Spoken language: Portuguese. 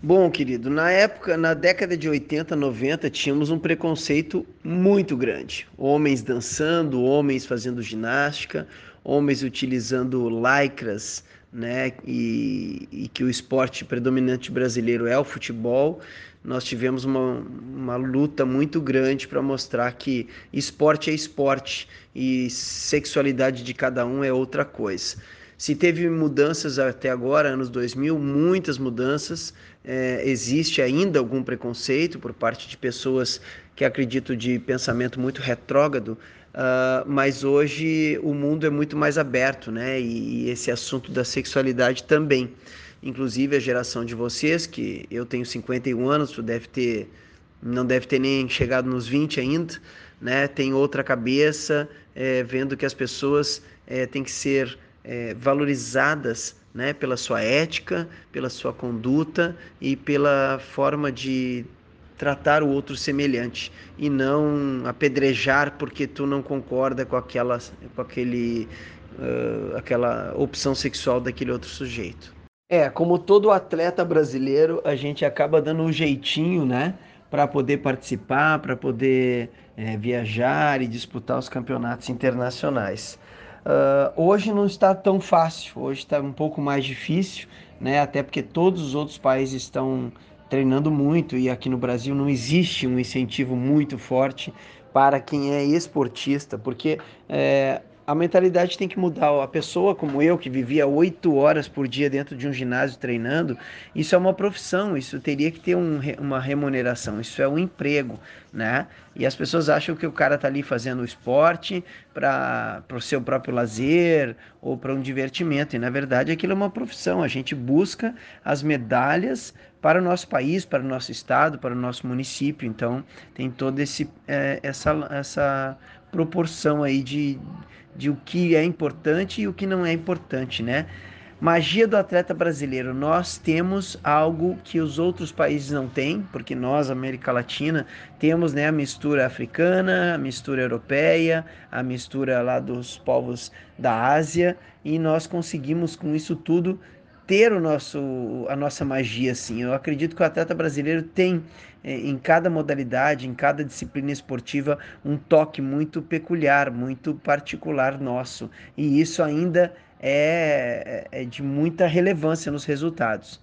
Bom, querido, na época, na década de 80, 90, tínhamos um preconceito muito grande. Homens dançando, homens fazendo ginástica, homens utilizando lycras, né? E, e que o esporte predominante brasileiro é o futebol. Nós tivemos uma, uma luta muito grande para mostrar que esporte é esporte e sexualidade de cada um é outra coisa. Se teve mudanças até agora, anos 2000, muitas mudanças, é, existe ainda algum preconceito por parte de pessoas que acreditam de pensamento muito retrógrado, uh, mas hoje o mundo é muito mais aberto, né? E, e esse assunto da sexualidade também. Inclusive a geração de vocês, que eu tenho 51 anos, tu deve ter, não deve ter nem chegado nos 20 ainda, né? Tem outra cabeça, é, vendo que as pessoas é, têm que ser é, valorizadas né, pela sua ética, pela sua conduta e pela forma de tratar o outro semelhante e não apedrejar porque tu não concorda com aquela, com aquele, uh, aquela opção sexual daquele outro sujeito. É, como todo atleta brasileiro, a gente acaba dando um jeitinho, né, para poder participar, para poder é, viajar e disputar os campeonatos internacionais. Uh, hoje não está tão fácil, hoje está um pouco mais difícil, né? Até porque todos os outros países estão treinando muito e aqui no Brasil não existe um incentivo muito forte para quem é esportista, porque é, a mentalidade tem que mudar. A pessoa como eu, que vivia oito horas por dia dentro de um ginásio treinando, isso é uma profissão, isso teria que ter um, uma remuneração, isso é um emprego, né? E as pessoas acham que o cara está ali fazendo esporte para o seu próprio lazer ou para um divertimento, e na verdade aquilo é uma profissão. A gente busca as medalhas para o nosso país, para o nosso estado, para o nosso município. Então tem toda é, essa, essa proporção aí de, de o que é importante e o que não é importante, né? Magia do atleta brasileiro. Nós temos algo que os outros países não têm, porque nós, América Latina, temos né, a mistura africana, a mistura europeia, a mistura lá dos povos da Ásia, e nós conseguimos com isso tudo ter o nosso, a nossa magia, assim. Eu acredito que o atleta brasileiro tem é, em cada modalidade, em cada disciplina esportiva, um toque muito peculiar, muito particular nosso. E isso ainda é, é de muita relevância nos resultados.